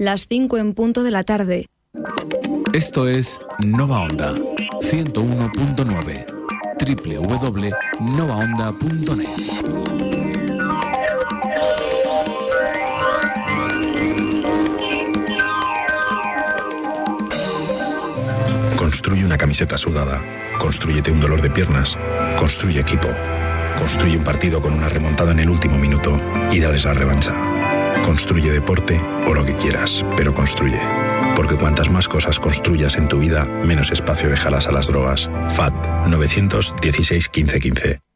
las 5 en punto de la tarde. Esto es Nova Onda 101.9 www.novaonda.net. Construye una camiseta sudada. Construyete un dolor de piernas. Construye equipo. Construye un partido con una remontada en el último minuto y dales la revancha. Construye deporte o lo que quieras, pero construye. Porque cuantas más cosas construyas en tu vida, menos espacio dejarás a las drogas. FAT 916 1515. 15.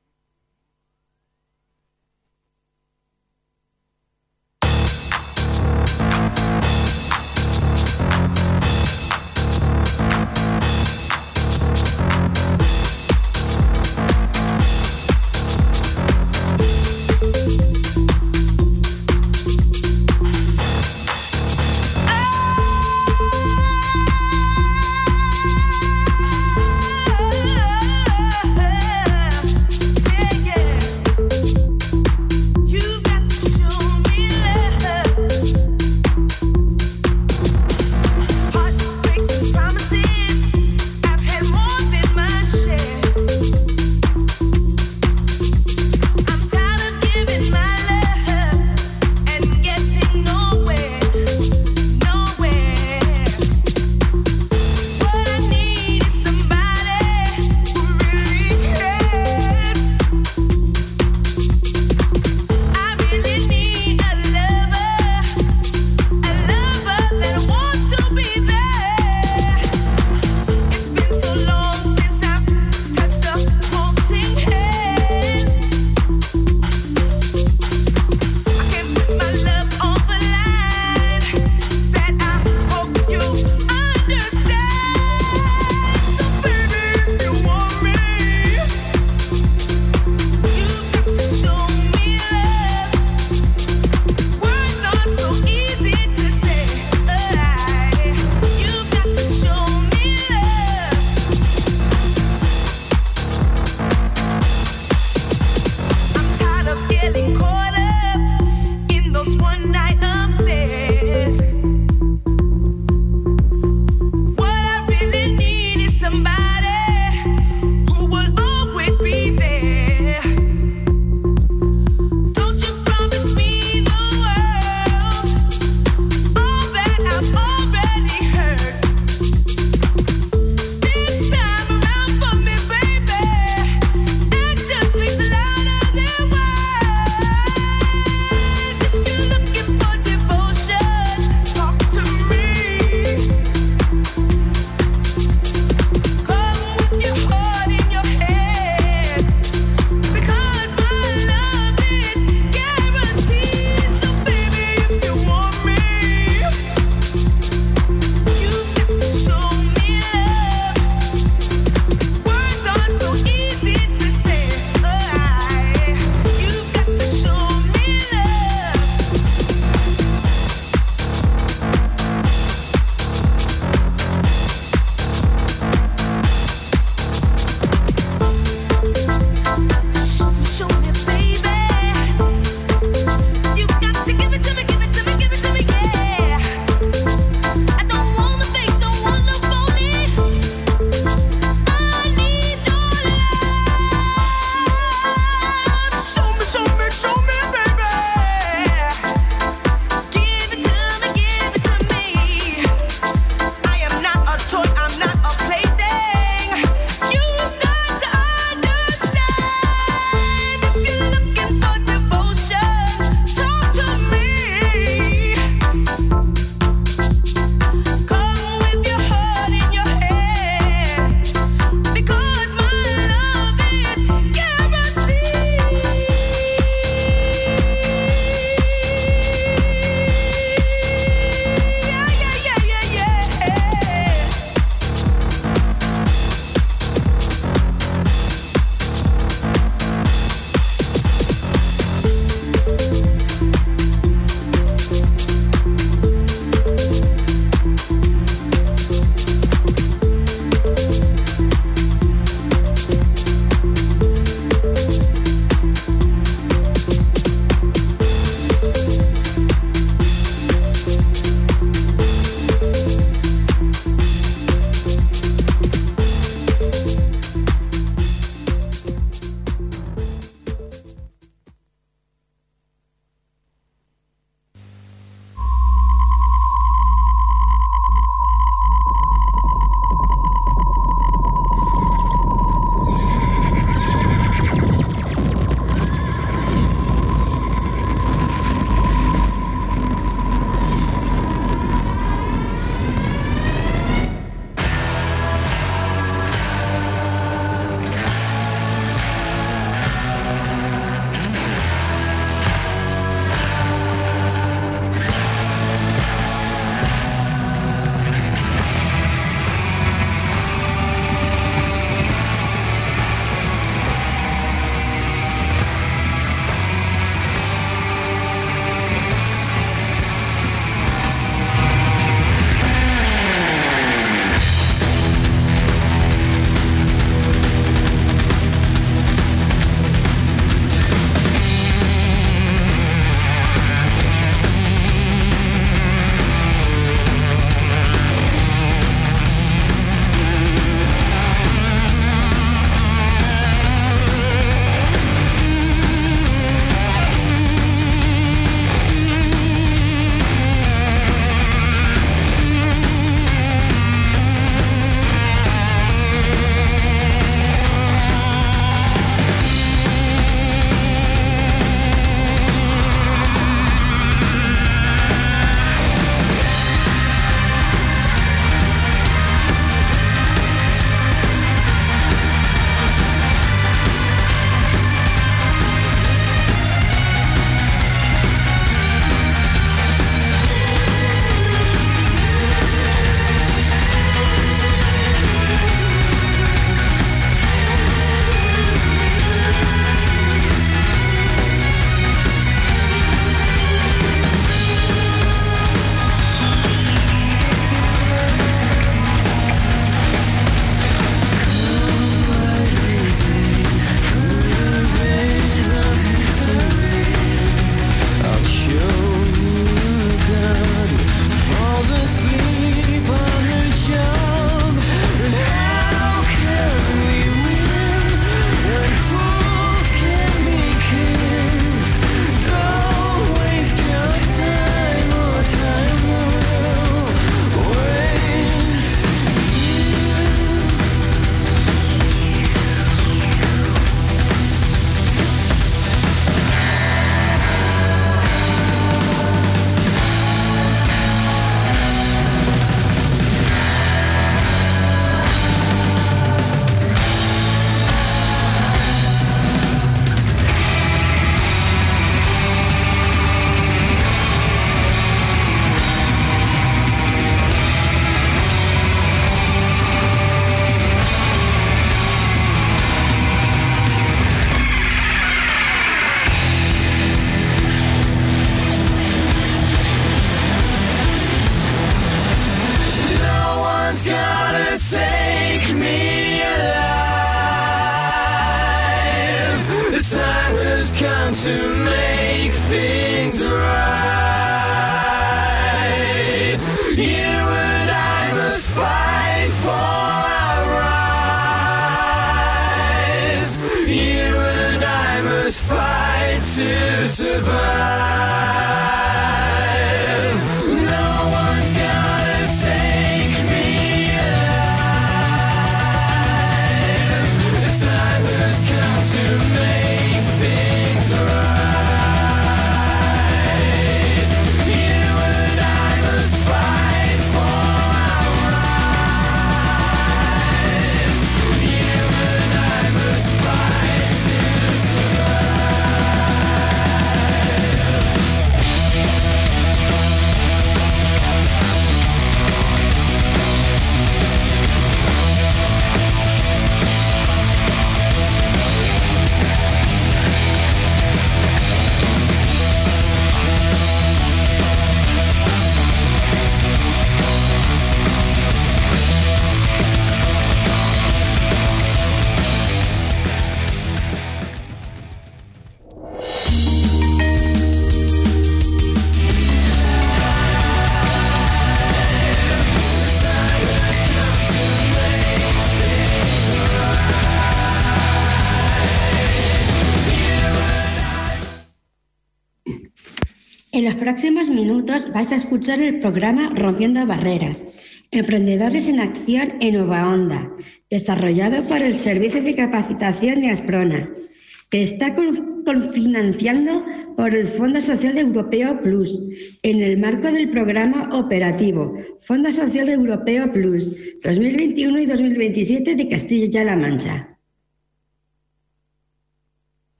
Próximos minutos vais a escuchar el programa Rompiendo Barreras, Emprendedores en Acción en Nueva Onda, desarrollado por el Servicio de Capacitación de Asprona, que está confinanciando por el Fondo Social Europeo Plus, en el marco del programa operativo Fondo Social Europeo Plus 2021 y 2027 de Castilla-La Mancha.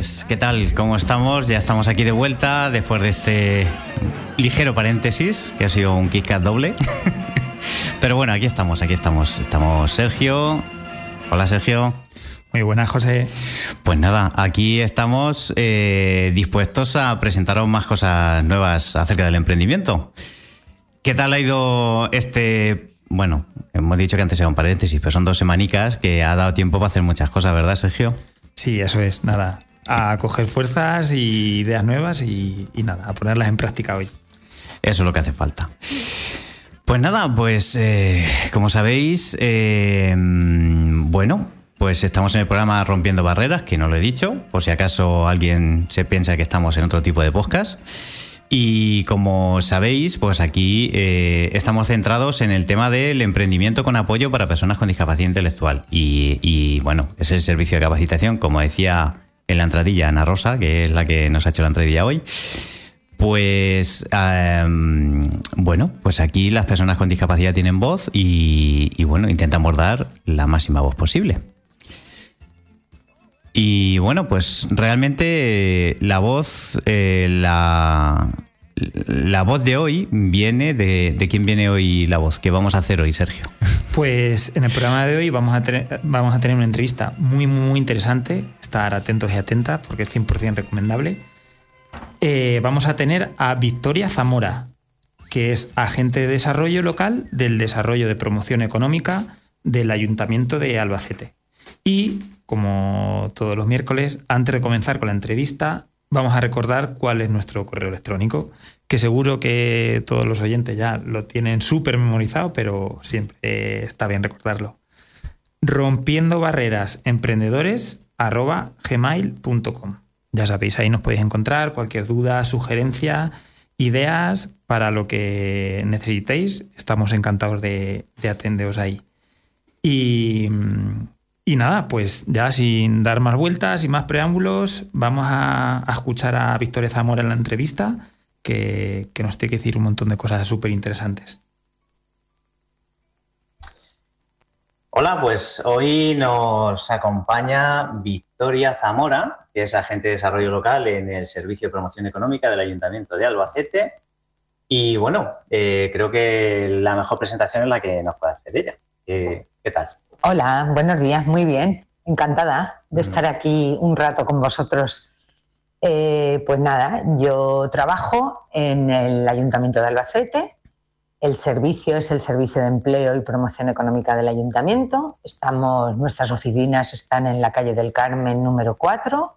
¿Qué tal? ¿Cómo estamos? Ya estamos aquí de vuelta después de este ligero paréntesis, que ha sido un Kit Kat doble. Pero bueno, aquí estamos, aquí estamos. Estamos Sergio. Hola, Sergio. Muy buenas, José. Pues nada, aquí estamos eh, dispuestos a presentaros más cosas nuevas acerca del emprendimiento. ¿Qué tal ha ido este... Bueno, hemos dicho que antes era un paréntesis, pero son dos semanicas que ha dado tiempo para hacer muchas cosas, ¿verdad, Sergio? Sí, eso es, nada. A coger fuerzas y ideas nuevas y, nada, a ponerlas en práctica hoy. Eso es lo que hace falta. Pues nada, pues eh, como sabéis, eh, bueno, pues estamos en el programa Rompiendo Barreras, que no lo he dicho, por si acaso alguien se piensa que estamos en otro tipo de podcast. Y como sabéis, pues aquí eh, estamos centrados en el tema del emprendimiento con apoyo para personas con discapacidad intelectual. Y, bueno, es el servicio de capacitación, como decía en la entradilla Ana Rosa, que es la que nos ha hecho la entradilla hoy. Pues em, bueno, pues aquí las personas con discapacidad tienen voz y, bueno, intentamos dar la máxima voz posible. Y bueno, pues realmente eh, la voz, eh, la, la voz de hoy viene de, de quién viene hoy la voz. ¿Qué vamos a hacer hoy, Sergio? Pues en el programa de hoy vamos a tener, vamos a tener una entrevista muy, muy interesante. Estar atentos y atentas porque es 100% recomendable. Eh, vamos a tener a Victoria Zamora, que es agente de desarrollo local del desarrollo de promoción económica del Ayuntamiento de Albacete. Y, como todos los miércoles, antes de comenzar con la entrevista, vamos a recordar cuál es nuestro correo electrónico, que seguro que todos los oyentes ya lo tienen súper memorizado, pero siempre está bien recordarlo. Rompiendo barreras emprendedores. Ya sabéis, ahí nos podéis encontrar cualquier duda, sugerencia, ideas para lo que necesitéis. Estamos encantados de, de atenderos ahí. Y, y, nada, pues ya sin dar más vueltas y más preámbulos, vamos a, a escuchar a Victoria Zamora en la entrevista, que, que, nos tiene que decir un montón de cosas súper interesantes. Hola, pues hoy nos acompaña Victoria Zamora, que es agente de desarrollo local en el Servicio de Promoción Económica del Ayuntamiento de Albacete. Y bueno, eh, creo que la mejor presentación es la que nos puede hacer ella. Eh, ¿Qué tal? Hola, buenos días, muy bien. Encantada de estar aquí un rato con vosotros. Eh, pues nada, yo trabajo en el Ayuntamiento de Albacete. El servicio es el Servicio de Empleo y Promoción Económica del Ayuntamiento. Estamos, nuestras oficinas están en la calle del Carmen número 4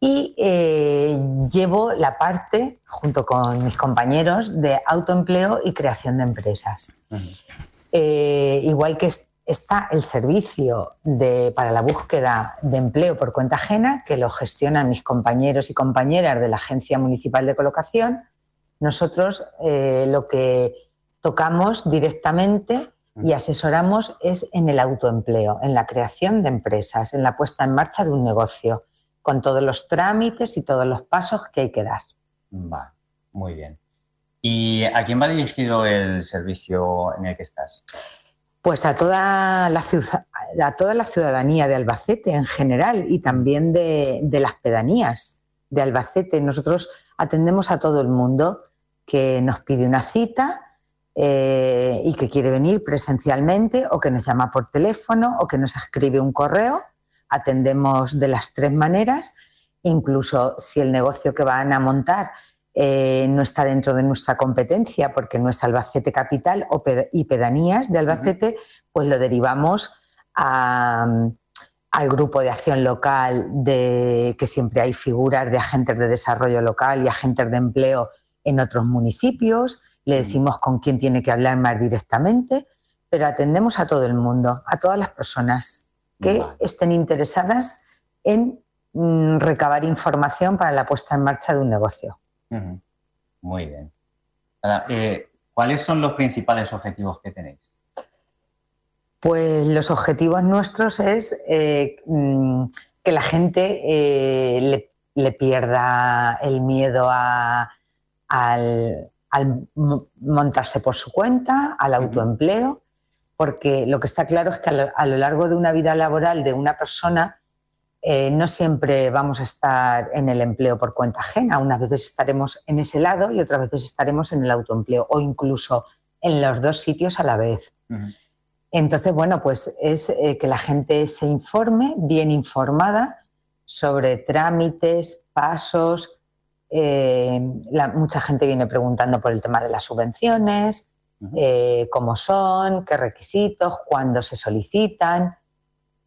y eh, llevo la parte, junto con mis compañeros, de autoempleo y creación de empresas. Eh, igual que está el servicio para la búsqueda de empleo por cuenta ajena, que lo gestionan mis compañeros y compañeras de la Agencia Municipal de Colocación, nosotros eh, lo que tocamos directamente y asesoramos es en el autoempleo, en la creación de empresas, en la puesta en marcha de un negocio, con todos los trámites y todos los pasos que hay que dar. Va, muy bien. ¿Y a quién va dirigido el servicio en el que estás? Pues a toda la, a toda la ciudadanía de Albacete en general y también de, de las pedanías de Albacete. Nosotros atendemos a todo el mundo que nos pide una cita eh, y que quiere venir presencialmente o que nos llama por teléfono o que nos escribe un correo. Atendemos de las tres maneras, incluso si el negocio que van a montar eh, no está dentro de nuestra competencia porque no es Albacete Capital o ped- y pedanías de Albacete, pues lo derivamos a- al grupo de acción local, de, que siempre hay figuras de agentes de desarrollo local y agentes de empleo en otros municipios, le decimos con quién tiene que hablar más directamente, pero atendemos a todo el mundo, a todas las personas que Vale. estén interesadas en mm, recabar información para la puesta en marcha de un negocio. Muy bien. Ahora, eh, ¿Cuáles son los principales objetivos que tenéis? Pues los objetivos nuestros es eh, mm, que la gente eh, le, le pierda el miedo a- al, al mo- montarse por su cuenta, al autoempleo, porque lo que está claro es que a lo, a lo largo de una vida laboral de una persona eh, no siempre vamos a estar en el empleo por cuenta ajena. Unas veces estaremos en ese lado y otras veces estaremos en el autoempleo o incluso en los dos sitios a la vez. Entonces, bueno, pues es eh, que la gente se informe, bien informada, sobre trámites, pasos. eh, la- mucha gente viene preguntando por el tema de las subvenciones, eh, cómo son, qué requisitos, cuándo se solicitan.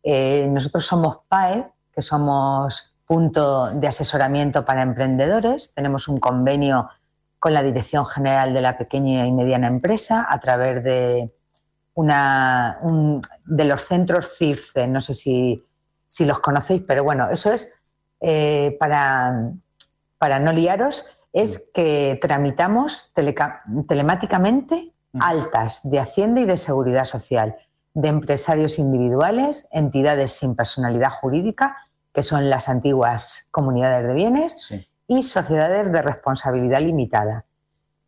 Nosotros somos PAE, que somos punto de asesoramiento para emprendedores. Tenemos un convenio con la Dirección General de la Pequeña y Mediana Empresa a través de, una, un- de los centros CIRCE. No sé si, si los conocéis, pero bueno, eso es eh, para, para no liaros, es que tramitamos teleca- telemáticamente altas de Hacienda y de Seguridad Social de empresarios individuales, entidades sin personalidad jurídica, que son las antiguas comunidades de bienes, y sociedades de responsabilidad limitada.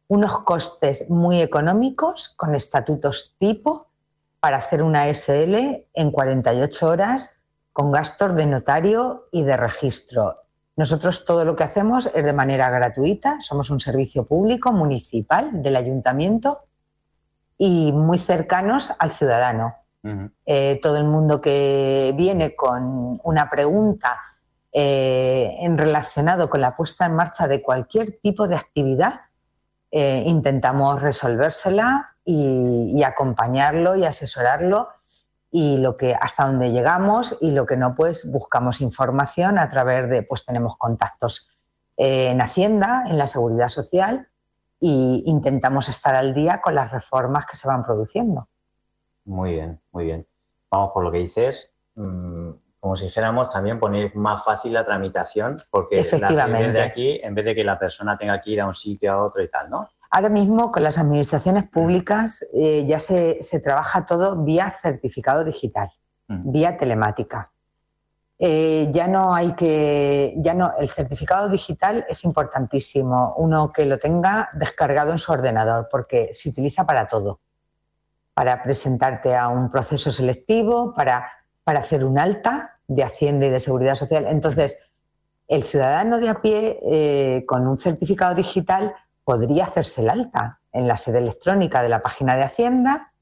Unos costes muy económicos con estatutos tipo para hacer una SL en 48 horas con gastos de notario y de registro. Nosotros todo lo que hacemos es de manera gratuita, somos un servicio público municipal del ayuntamiento y muy cercanos al ciudadano. Eh, todo el mundo que viene con una pregunta eh, en relacionado con la puesta en marcha de cualquier tipo de actividad, eh, intentamos resolvérsela y, y acompañarlo y asesorarlo y lo que hasta donde llegamos y lo que no pues buscamos información a través de pues tenemos contactos eh, en Hacienda, en la Seguridad Social y intentamos estar al día con las reformas que se van produciendo. Muy bien, muy bien. Vamos, por lo que dices, mm, como si dijéramos, también poner más fácil la tramitación, porque la de aquí, en vez de que la persona tenga que ir a un sitio a otro y tal, ¿no? Ahora mismo con las administraciones públicas eh, ya se, se trabaja todo vía certificado digital, vía telemática. Eh, ya no hay que, ya no, el certificado digital es importantísimo, uno que lo tenga descargado en su ordenador, porque se utiliza para todo, para presentarte a un proceso selectivo, para, para hacer un alta de Hacienda y de Seguridad Social. Entonces, el ciudadano de a pie eh, con un certificado digital podría hacerse el alta en la sede electrónica de la página de Hacienda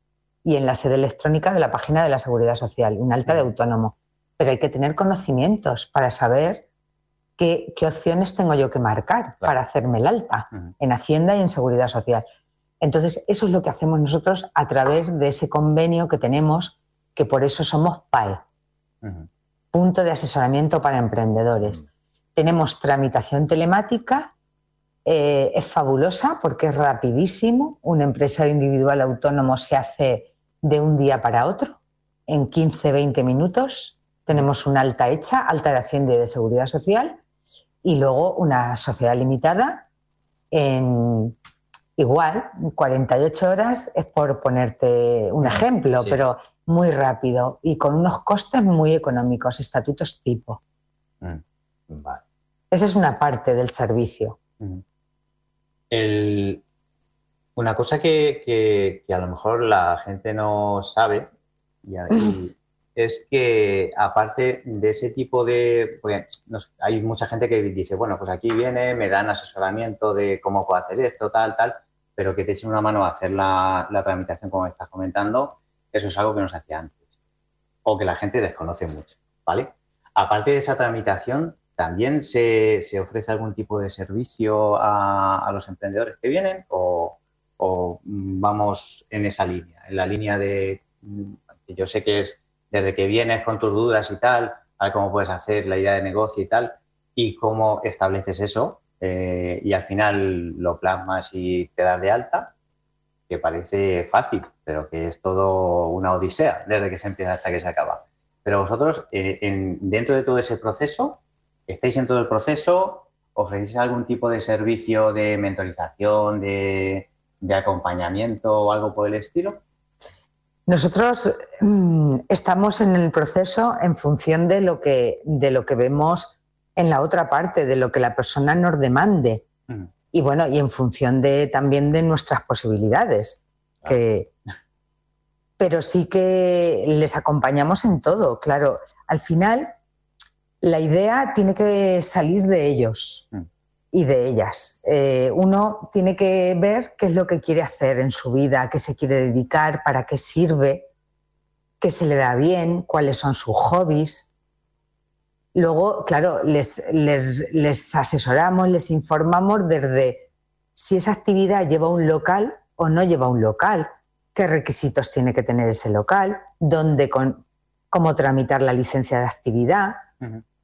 y en la sede electrónica de la página de la Seguridad Social, un alta de autónomo. Pero hay que tener conocimientos para saber qué, qué opciones tengo yo que marcar para hacerme el alta en Hacienda y en Seguridad Social. Entonces, eso es lo que hacemos nosotros a través de ese convenio que tenemos, que por eso somos PAE, punto de asesoramiento para emprendedores. Tenemos tramitación telemática, eh, es fabulosa porque es rapidísimo. Un empresario individual autónomo se hace de un día para otro, en 15-20 minutos. Tenemos una alta hecha, alta de Hacienda y de Seguridad Social, y luego una sociedad limitada en igual, 48 horas es por ponerte un ejemplo, sí. pero muy rápido y con unos costes muy económicos, estatutos tipo. Mm. Vale. Esa es una parte del servicio. Ujú. El- una cosa que, que- que a lo mejor la gente no sabe y a- y es que aparte de ese tipo de... Porque nos- hay mucha gente que dice, bueno, pues aquí viene, me dan asesoramiento de cómo puedo hacer esto, tal, tal, pero que te echen una mano a hacer la, tramitación como estás comentando, eso es algo que no se hacía antes. O que la gente desconoce mucho, ¿vale? Aparte de esa tramitación, ¿también se, se ofrece algún tipo de servicio a, los emprendedores que vienen o, o, mm, vamos en esa línea, en la línea de, mm, que yo sé que es desde que vienes con tus dudas y tal, a ver cómo puedes hacer la idea de negocio y tal, y cómo estableces eso eh, y al final lo plasmas y te das de alta, que parece fácil, pero que es todo una odisea desde que se empieza hasta que se acaba. Pero vosotros, eh, en- dentro de todo ese proceso, ¿estáis en todo el proceso? ¿Ofrecéis algún tipo de servicio de mentorización, de, de acompañamiento o algo por el estilo? Nosotros mm, estamos en el proceso en función de lo que, de lo que vemos en la otra parte, de lo que la persona nos demande. Ujú. Y bueno, y en función de también de nuestras posibilidades. Que, pero sí que les acompañamos en todo, claro. Al final, la idea tiene que salir de ellos Mm. y de ellas. Eh, uno tiene que ver qué es lo que quiere hacer en su vida, a qué se quiere dedicar, para qué sirve, qué se le da bien, cuáles son sus hobbies. Luego, claro, les, les- les asesoramos, les informamos desde si esa actividad lleva un local o no lleva un local, qué requisitos tiene que tener ese local, dónde con, cómo tramitar la licencia de actividad.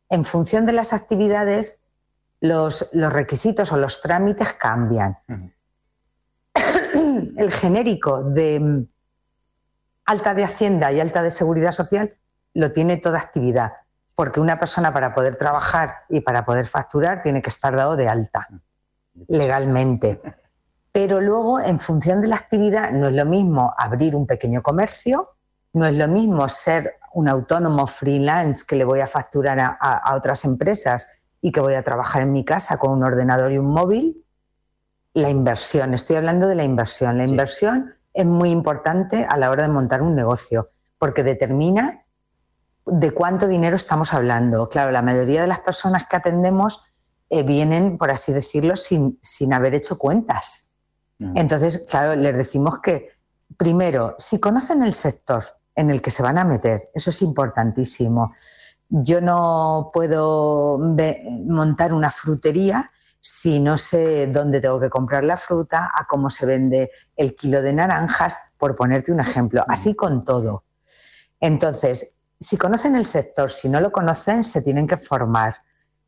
En función de las actividades, los, los requisitos o los trámites cambian. El genérico de mm, alta de Hacienda y alta de Seguridad Social lo tiene toda actividad, porque una persona para poder trabajar y para poder facturar tiene que estar dado de alta legalmente. Pero luego, en función de la actividad, no es lo mismo abrir un pequeño comercio, no es lo mismo ser un autónomo freelance que le voy a facturar a, a- a otras empresas y que voy a trabajar en mi casa con un ordenador y un móvil. La inversión, estoy hablando de la inversión. La Sí. inversión es muy importante a la hora de montar un negocio porque determina de cuánto dinero estamos hablando. Claro, la mayoría de las personas que atendemos eh, vienen, por así decirlo, sin, sin haber hecho cuentas. Entonces, claro, les decimos que, primero, si conocen el sector en el que se van a meter, eso es importantísimo. Yo no puedo montar una frutería si no sé dónde tengo que comprar la fruta, a cómo se vende el kilo de naranjas, por ponerte un ejemplo. Así con todo. Entonces, si conocen el sector, si no lo conocen, se tienen que formar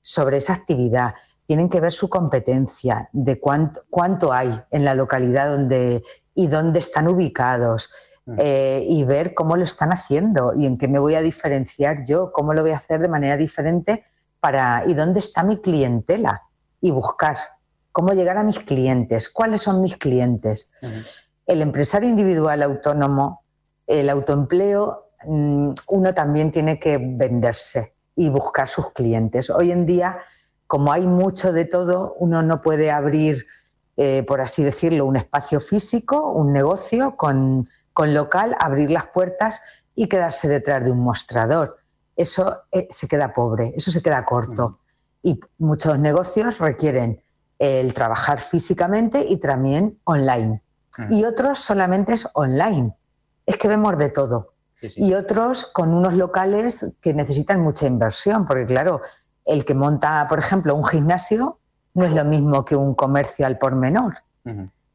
sobre esa actividad, tienen que ver su competencia, de cuánto, cuánto hay en la localidad donde y dónde están ubicados, Mm. eh, y ver cómo lo están haciendo y en qué me voy a diferenciar yo, cómo lo voy a hacer de manera diferente para y dónde está mi clientela y buscar cómo llegar a mis clientes, cuáles son mis clientes. El empresario individual autónomo, el autoempleo, uno también tiene que venderse y buscar sus clientes. Hoy en día, como hay mucho de todo, uno no puede abrir, eh, por así decirlo, un espacio físico, un negocio con, con local, abrir las puertas y quedarse detrás de un mostrador. Eso eh, se queda pobre, eso se queda corto. Y muchos negocios requieren el trabajar físicamente y también online. Mm. Y otros solamente es online. Es que vemos de todo. Sí, sí. Y otros con unos locales que necesitan mucha inversión, porque claro, el que monta, por ejemplo, un gimnasio no es lo mismo que un comercio al por menor.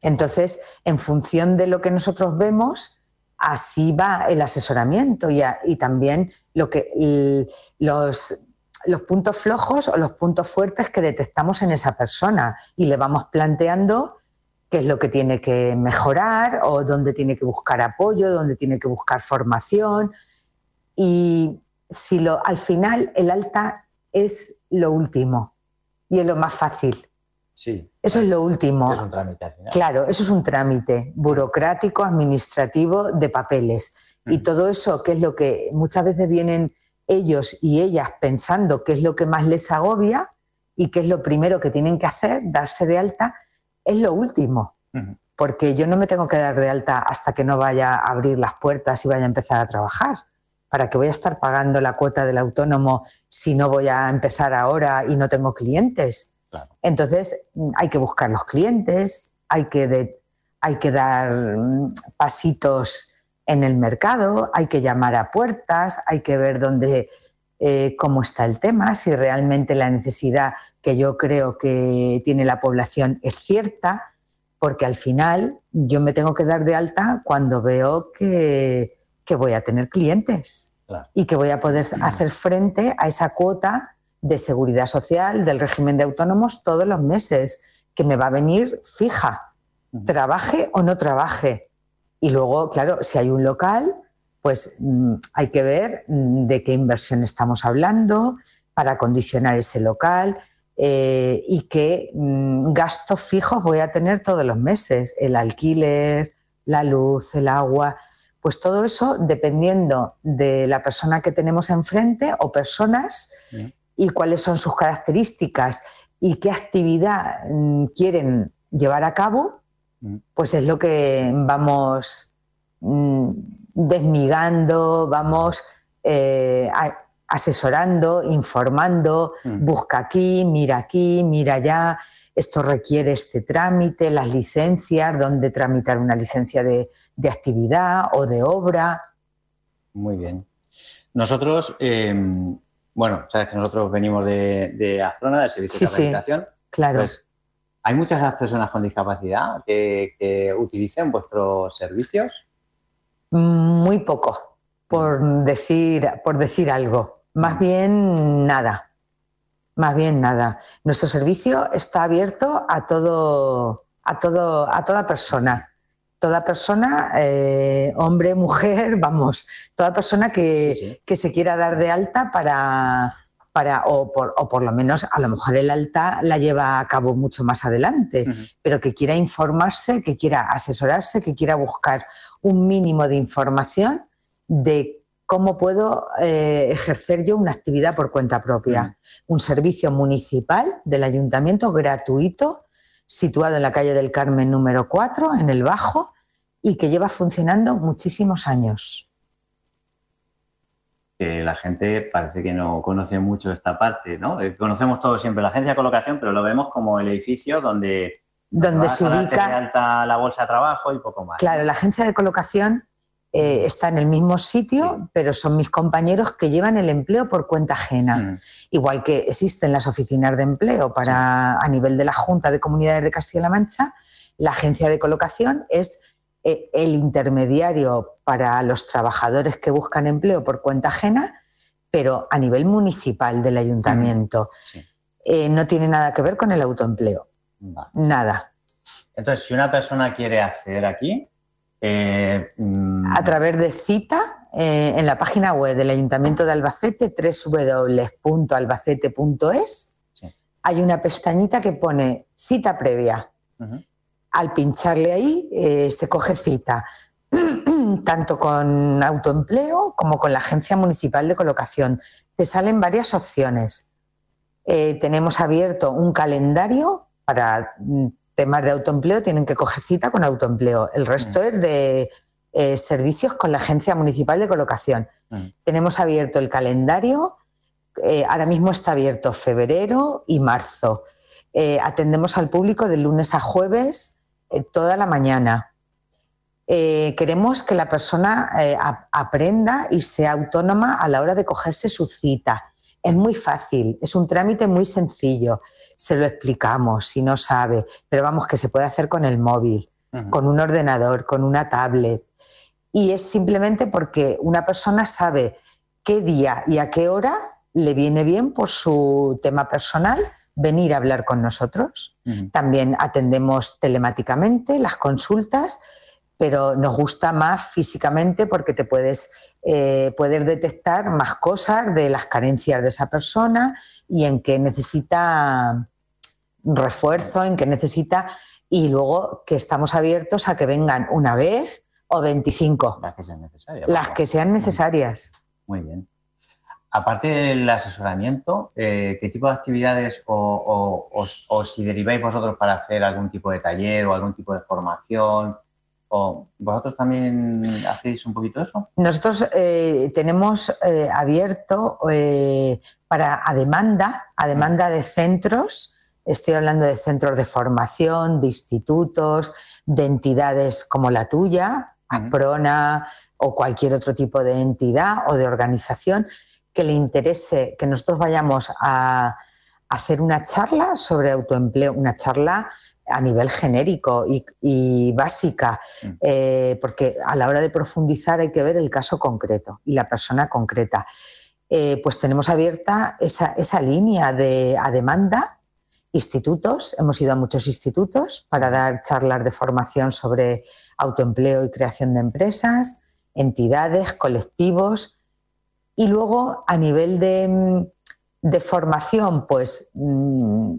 Entonces, en función de lo que nosotros vemos, así va el asesoramiento y, a- y también lo que, los puntos flojos o los puntos fuertes que detectamos en esa persona y le vamos planteando qué es lo que tiene que mejorar o dónde tiene que buscar apoyo, dónde tiene que buscar formación. Y si lo, al final el alta es lo último y es lo más fácil. Sí. Eso es lo último. Es un trámite al final. Claro, eso es un trámite burocrático, administrativo, de papeles. Y Ujú. todo eso, que es lo que muchas veces vienen ellos y ellas pensando que es lo que más les agobia y que es lo primero que tienen que hacer, darse de alta, es lo último. Porque yo no me tengo que dar de alta hasta que no vaya a abrir las puertas y vaya a empezar a trabajar. ¿Para qué voy a estar pagando la cuota del autónomo si no voy a empezar ahora y no tengo clientes? Claro. Entonces hay que buscar los clientes, hay que, de- hay que dar mm, pasitos en el mercado, hay que llamar a puertas, hay que ver dónde, eh, cómo está el tema, si realmente la necesidad que yo creo que tiene la población es cierta, porque al final yo me tengo que dar de alta cuando veo que, que voy a tener clientes Claro. y que voy a poder hacer frente a esa cuota de seguridad social del régimen de autónomos todos los meses, que me va a venir fija, trabaje o no trabaje. Y luego, claro, si hay un local, pues mm, hay que ver mm, de qué inversión estamos hablando para acondicionar ese local eh, y qué mm, gastos fijos voy a tener todos los meses, el alquiler, la luz, el agua. Pues todo eso, dependiendo de la persona que tenemos enfrente o personas y cuáles son sus características y qué actividad mm, quieren llevar a cabo, pues es lo que vamos mm, desmigando, vamos eh, a- asesorando, informando, Mm. busca aquí, mira aquí, mira allá, esto requiere este trámite, las licencias, dónde tramitar una licencia de, de actividad o de obra. Muy bien. Nosotros, eh, bueno, sabes que nosotros venimos de, de del Servicio Sí, de sí. Rehabilitación. Claro. Pues, ¿Hay muchas personas con discapacidad que, que utilicen vuestros servicios? Muy poco, por decir, por decir algo. Más bien nada. Más bien nada. Nuestro servicio está abierto a todo, a todo, a toda persona. Toda persona, eh, hombre, mujer, vamos, toda persona que, Sí, sí. que se quiera dar de alta para, para o, por, o por lo menos a lo mejor el alta la lleva a cabo mucho más adelante pero que quiera informarse, que quiera asesorarse, que quiera buscar un mínimo de información de cómo puedo eh, ejercer yo una actividad por cuenta propia. Un servicio municipal del ayuntamiento gratuito, situado en la calle del Carmen número 4, en el Bajo, y que lleva funcionando muchísimos años. La gente parece que no conoce mucho esta parte, ¿no? Eh, Conocemos todos siempre la agencia de colocación, pero lo vemos como el edificio donde, Donde se ubica alta la bolsa de trabajo y poco más. Claro, la agencia de colocación eh, está en el mismo sitio, Sí. pero son mis compañeros que llevan el empleo por cuenta ajena. Mm. Igual que existen las oficinas de empleo para a nivel de la Junta de Comunidades de Castilla-La Mancha, la agencia de colocación es eh, el intermediario para los trabajadores que buscan empleo por cuenta ajena, pero a nivel municipal del ayuntamiento. Sí. Eh, no tiene nada que ver con el autoempleo, Vale. nada. Entonces, si una persona quiere acceder aquí, eh, mm, a través de cita eh, en la página web del Ayuntamiento de Albacete, www.albacete.es, Sí. hay una pestañita que pone cita previa. Al pincharle ahí, eh, se coge cita, tanto con autoempleo como con la Agencia Municipal de Colocación. Te salen varias opciones. Tenemos abierto un calendario para mm, temas de autoempleo, tienen que coger cita con autoempleo. El resto es de eh, servicios con la Agencia Municipal de Colocación. Mm. Tenemos abierto el calendario, eh, ahora mismo está abierto febrero y marzo. Eh, atendemos al público de lunes a jueves toda la mañana. Queremos que la persona ap- aprenda y sea autónoma a la hora de cogerse su cita. Es muy fácil, es un trámite muy sencillo. Se lo explicamos si no sabe, pero vamos, que se puede hacer con el móvil, con un ordenador, con una tablet. Y es simplemente porque una persona sabe qué día y a qué hora le viene bien por su tema personal venir a hablar con nosotros. También atendemos telemáticamente las consultas, pero nos gusta más físicamente porque te puedes eh, poder detectar más cosas de las carencias de esa persona y en qué necesita refuerzo, en qué necesita, y luego que estamos abiertos a que vengan una vez o 25, Las que sean necesarias. las que sean necesarias. Muy bien. Aparte del asesoramiento, eh, ¿qué tipo de actividades o, o- o si deriváis vosotros para hacer algún tipo de taller o algún tipo de formación? ¿O ¿Vosotros también hacéis un poquito eso? Nosotros eh, tenemos eh, abierto eh, para a demanda, a demanda de centros, estoy hablando de centros de formación, de institutos, de entidades como la tuya. APRONA o cualquier otro tipo de entidad o de organización que le interese que nosotros vayamos a hacer una charla sobre autoempleo, una charla a nivel genérico y, y básica, Mm. eh, porque a la hora de profundizar hay que ver el caso concreto y la persona concreta. Eh, pues tenemos abierta esa, esa línea de a demanda, institutos, hemos ido a muchos institutos para dar charlas de formación sobre autoempleo y creación de empresas, entidades, colectivos, y luego a nivel de, de formación, pues mm,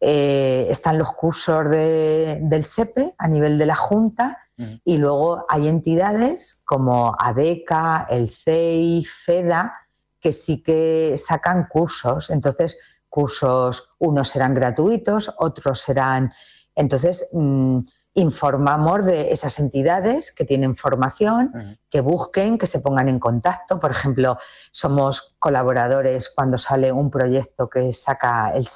eh, están los cursos de- del SEPE a nivel de la Junta. Y luego hay entidades como ADECA, el CEI, FEDA, que sí que sacan cursos. Entonces, cursos, unos serán gratuitos, otros serán... Entonces, mm, informamos de esas entidades que tienen formación, que busquen, que se pongan en contacto. Por ejemplo, somos colaboradores cuando sale un proyecto que saca el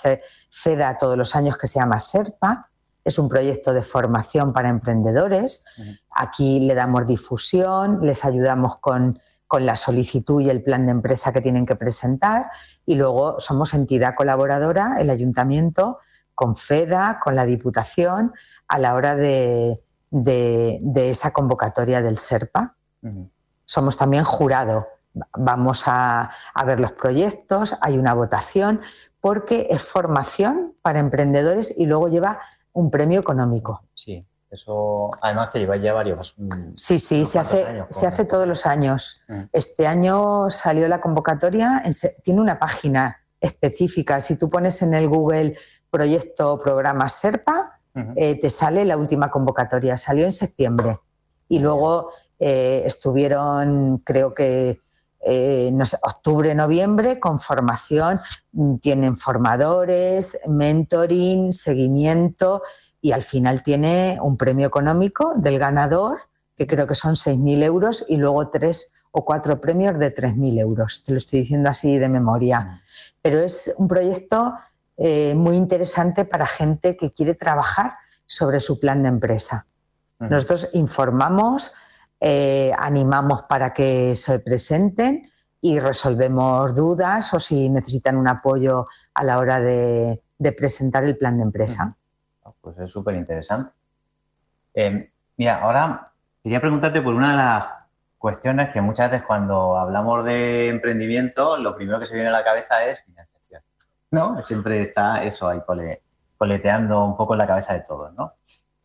FEDA todos los años que se llama SERPA. Es un proyecto de formación para emprendedores. Aquí le damos difusión, les ayudamos con, con la solicitud y el plan de empresa que tienen que presentar. Y luego somos entidad colaboradora, el ayuntamiento, con FEDA, con la Diputación, a la hora de, de- de esa convocatoria del SERPA somos también jurado. Vamos a, a ver los proyectos, hay una votación, porque es formación para emprendedores y luego lleva un premio económico. Sí, eso además que lleváis ya varios. mm, Sí, sí, ¿Unos se hace, años, se hace todos los años. Mm. Este año salió la convocatoria, tiene una página específica. Si tú pones en el Google proyecto o programa SERPA, eh, te sale la última convocatoria. Salió en septiembre. Y luego eh, estuvieron, creo que, eh, no sé, octubre, noviembre, con formación. Mm, Tienen formadores, mentoring, seguimiento y al final tiene un premio económico del ganador, que creo que son 6.000 euros, y luego tres o cuatro premios de 3.000 euros. Te lo estoy diciendo así de memoria. Pero es un proyecto eh, muy interesante para gente que quiere trabajar sobre su plan de empresa. Nosotros informamos, eh, animamos para que se presenten y resolvemos dudas o si necesitan un apoyo a la hora de, de presentar el plan de empresa. Pues es súper interesante. Eh, mira, ahora quería preguntarte por una de las cuestiones que muchas veces cuando hablamos de emprendimiento, lo primero que se viene a la cabeza es financiación. ¿No? Siempre está eso ahí cole- coleteando un poco en la cabeza de todos, ¿no?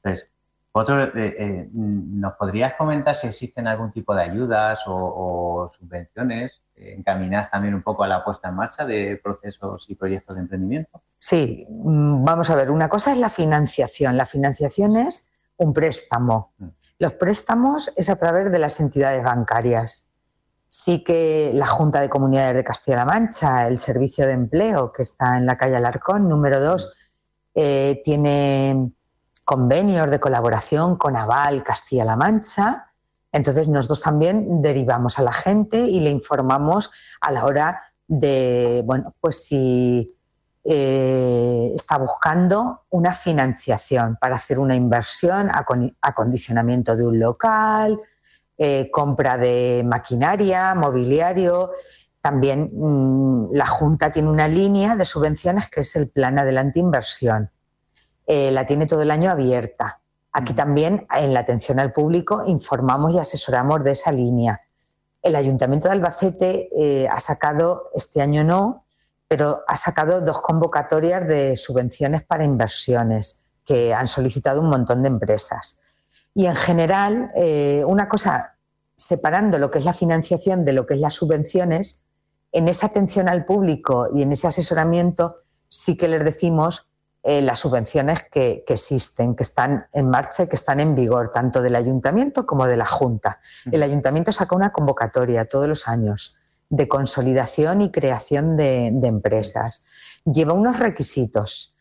Entonces, vosotros, eh, eh, ¿nos podrías comentar si existen algún tipo de ayudas o, o subvenciones eh, encaminadas también un poco a la puesta en marcha de procesos y proyectos de emprendimiento? Sí, mm, vamos a ver, una cosa es la financiación. La financiación es un préstamo. Mm. Los préstamos es a través de las entidades bancarias. Sí que la Junta de Comunidades de Castilla-La Mancha, el Servicio de Empleo, que está en la calle Alarcón, número 2, tiene convenios de colaboración con Aval Castilla-La Mancha. Entonces nosotros también derivamos a la gente y le informamos a la hora de, bueno, pues si eh, está buscando una financiación para hacer una inversión, acon- acondicionamiento de un local, eh, compra de maquinaria, mobiliario. También mm, la Junta tiene una línea de subvenciones que es el Plan Adelante Inversión. Eh, la tiene todo el año abierta. Aquí también, en la atención al público, informamos y asesoramos de esa línea. El Ayuntamiento de Albacete eh, ha sacado, este año no, pero ha sacado dos convocatorias de subvenciones para inversiones que han solicitado un montón de empresas. Y en general, eh, una cosa, separando lo que es la financiación de lo que es las subvenciones, en esa atención al público y en ese asesoramiento sí que les decimos eh, las subvenciones que, que existen, que están en marcha y que están en vigor, tanto del ayuntamiento como de la Junta. El ayuntamiento saca una convocatoria todos los años de consolidación y creación de, de empresas. Lleva unos requisitos.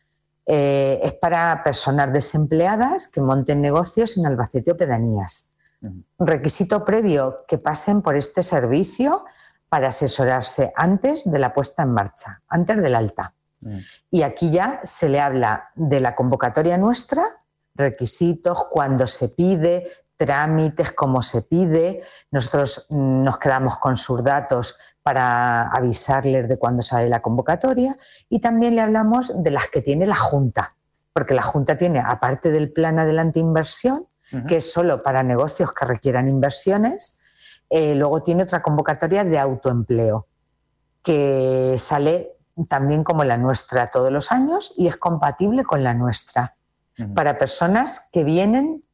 Eh, es para personas desempleadas que monten negocios en Albacete o pedanías. Requisito previo que pasen por este servicio para asesorarse antes de la puesta en marcha, antes del alta. Y aquí ya se le habla de la convocatoria nuestra, requisitos, cuándo se pide, trámites, cómo se pide. Nosotros mm, nos quedamos con sus datos para avisarles de cuándo sale la convocatoria y también le hablamos de las que tiene la Junta, porque la Junta tiene, aparte del plan adelante inversión, que es solo para negocios que requieran inversiones, eh, luego tiene otra convocatoria de autoempleo, que sale también como la nuestra todos los años y es compatible con la nuestra, para personas que vienen,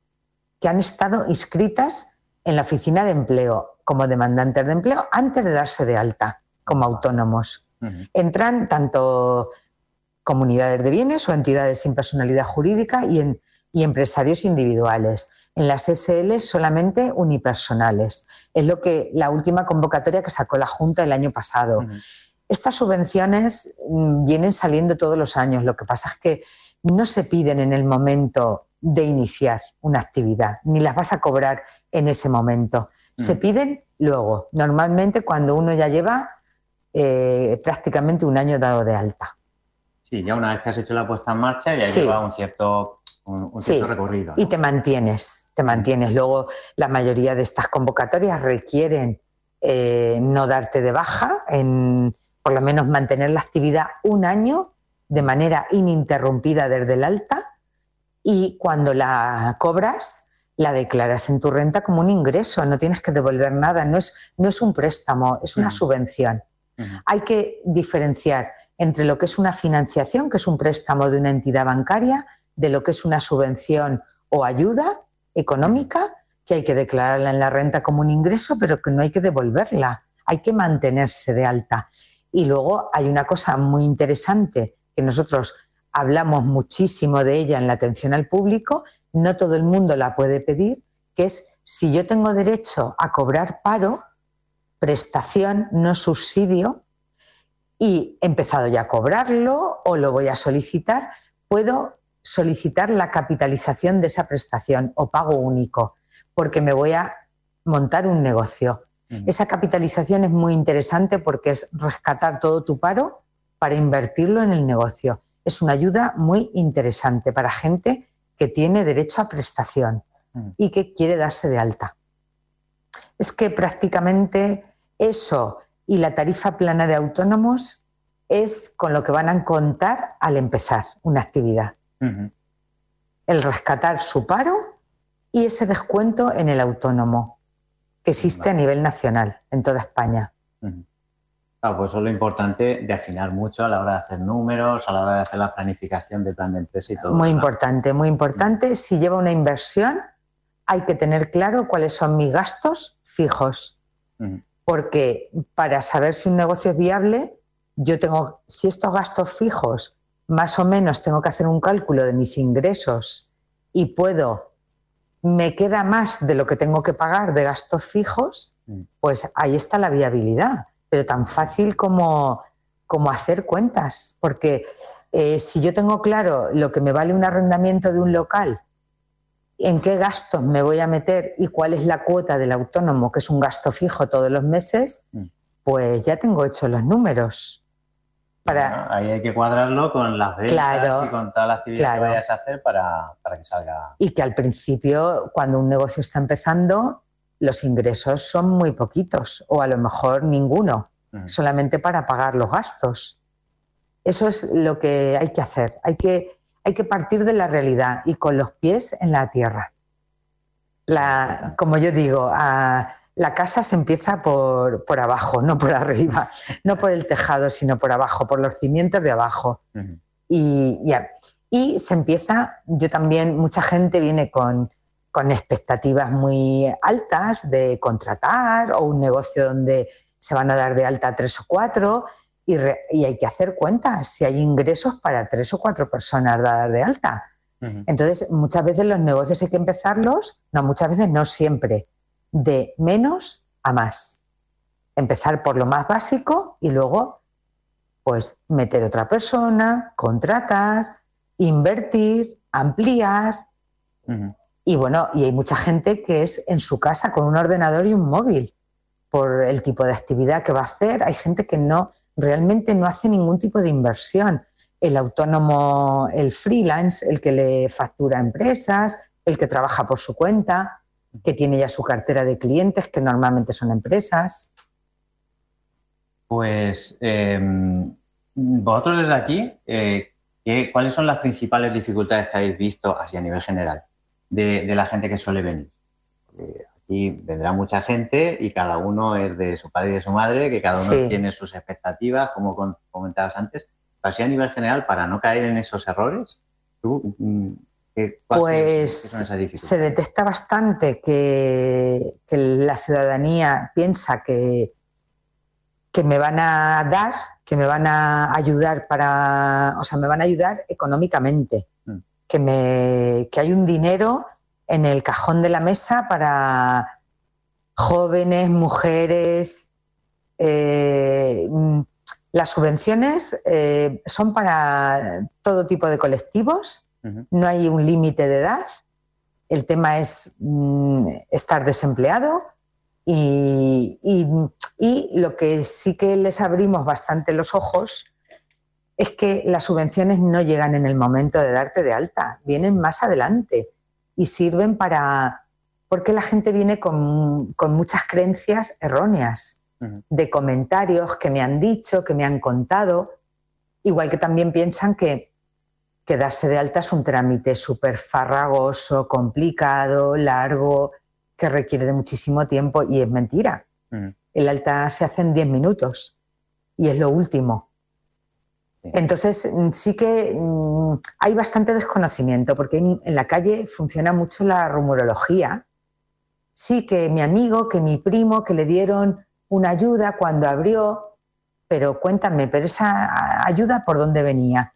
que han estado inscritas en la oficina de empleo como demandantes de empleo antes de darse de alta como autónomos. Entran tanto comunidades de bienes o entidades sin personalidad jurídica y, en, y empresarios individuales. En las SL solamente unipersonales. Es lo que la última convocatoria que sacó la Junta el año pasado. Estas subvenciones mm, vienen saliendo todos los años. Lo que pasa es que no se piden en el momento de iniciar una actividad, ni las vas a cobrar en ese momento. Se piden luego, normalmente cuando uno ya lleva eh, prácticamente un año dado de alta. Sí, ya una vez que has hecho la puesta en marcha ya Sí. lleva un cierto, un, un Sí, cierto recorrido. Y te mantienes, te mantienes. Luego, la mayoría de estas convocatorias requieren eh, no darte de baja, en por lo menos mantener la actividad un año de manera ininterrumpida desde el alta y cuando la cobras, la declaras en tu renta como un ingreso, no tienes que devolver nada, no es, no es un préstamo, es una Mm. subvención. Ujú. Hay que diferenciar entre lo que es una financiación, que es un préstamo de una entidad bancaria, de lo que es una subvención o ayuda económica, que hay que declararla en la renta como un ingreso, pero que no hay que devolverla, hay que mantenerse de alta. Y luego hay una cosa muy interesante que nosotros hablamos muchísimo de ella en la atención al público, no todo el mundo la puede pedir, que es si yo tengo derecho a cobrar paro, prestación, no subsidio, y he empezado ya a cobrarlo o lo voy a solicitar, puedo solicitar la capitalización de esa prestación o pago único, porque me voy a montar un negocio. Esa capitalización es muy interesante porque es rescatar todo tu paro para invertirlo en el negocio. Es una ayuda muy interesante para gente que tiene derecho a prestación y que quiere darse de alta. Es que prácticamente eso y la tarifa plana de autónomos es con lo que van a contar al empezar una actividad. El rescatar su paro y ese descuento en el autónomo que existe a nivel nacional en toda España. Pues eso es lo importante de afinar mucho a la hora de hacer números, a la hora de hacer la planificación del plan de empresa y todo. Muy importante, muy importante. Si lleva una inversión, hay que tener claro cuáles son mis gastos fijos. Porque para saber si un negocio es viable, yo tengo, si estos gastos fijos, más o menos tengo que hacer un cálculo de mis ingresos y puedo, me queda más de lo que tengo que pagar de gastos fijos, Mm. pues ahí está la viabilidad. Pero tan fácil como, como hacer cuentas. Porque eh, si yo tengo claro lo que me vale un arrendamiento de un local en qué gastos me voy a meter y cuál es la cuota del autónomo, que es un gasto fijo todos los meses, Mm. pues ya tengo hechos los números. Para, Bueno, ahí hay que cuadrarlo con las ventas Claro, y con toda la actividad claro. que vayas a hacer para, para que salga. y que al principio, cuando un negocio está empezando, los ingresos son muy poquitos o a lo mejor ninguno, solamente para pagar los gastos. Eso es lo que hay que hacer. Hay que, hay que partir de la realidad y con los pies en la tierra. La, como yo digo, a- la casa se empieza por, por abajo, no por arriba, no por el tejado, sino por abajo, por los cimientos de abajo y, ya. y se empieza, yo también, mucha gente viene con, con expectativas muy altas de contratar o un negocio donde se van a dar de alta tres o cuatro y, re- y hay que hacer cuentas si hay ingresos para tres o cuatro personas dadas de alta. Entonces, muchas veces los negocios hay que empezarlos, no, muchas veces no siempre, de menos a más. Empezar por lo más básico y luego, pues, meter otra persona, contratar, invertir, ampliar. Y bueno, y hay mucha gente que es en su casa con un ordenador y un móvil por el tipo de actividad que va a hacer. Hay gente que no, realmente no hace ningún tipo de inversión. El autónomo, el freelance, el que le factura a empresas, el que trabaja por su cuenta, que tiene ya su cartera de clientes, que normalmente son empresas. Pues eh, vosotros desde aquí, eh, ¿qué- ¿cuáles son las principales dificultades que habéis visto así a nivel general de, de la gente que suele venir? Porque aquí vendrá mucha gente y cada uno es de su padre y de su madre, que cada uno Sí. tiene sus expectativas, como comentabas antes. Pero así a nivel general, para no caer en esos errores, ¿tú Pues se detecta bastante que, que la ciudadanía piensa que, que me van a dar, que me van a ayudar para, o sea, me van a ayudar económicamente, Mm. que, me, que hay un dinero en el cajón de la mesa para jóvenes, mujeres. eh, las subvenciones eh, son para todo tipo de colectivos No hay un límite de edad, el tema es mm, estar desempleado y, y- y lo que sí que les abrimos bastante los ojos es que las subvenciones no llegan en el momento de darte de alta, vienen más adelante y sirven para... porque la gente viene con, con muchas creencias erróneas de comentarios que me han dicho, que me han contado, igual que también piensan que, que darse de alta es un trámite súper farragoso, complicado, largo, que requiere de muchísimo tiempo y es mentira. Ujú. El alta se hace en 10 minutos y es lo último. Sí. Entonces, mm, sí que mm, hay bastante desconocimiento porque en, en la calle funciona mucho la rumorología. Sí, que mi amigo, que mi primo, que le dieron una ayuda cuando abrió, pero cuéntame, ¿pero esa ayuda por dónde venía?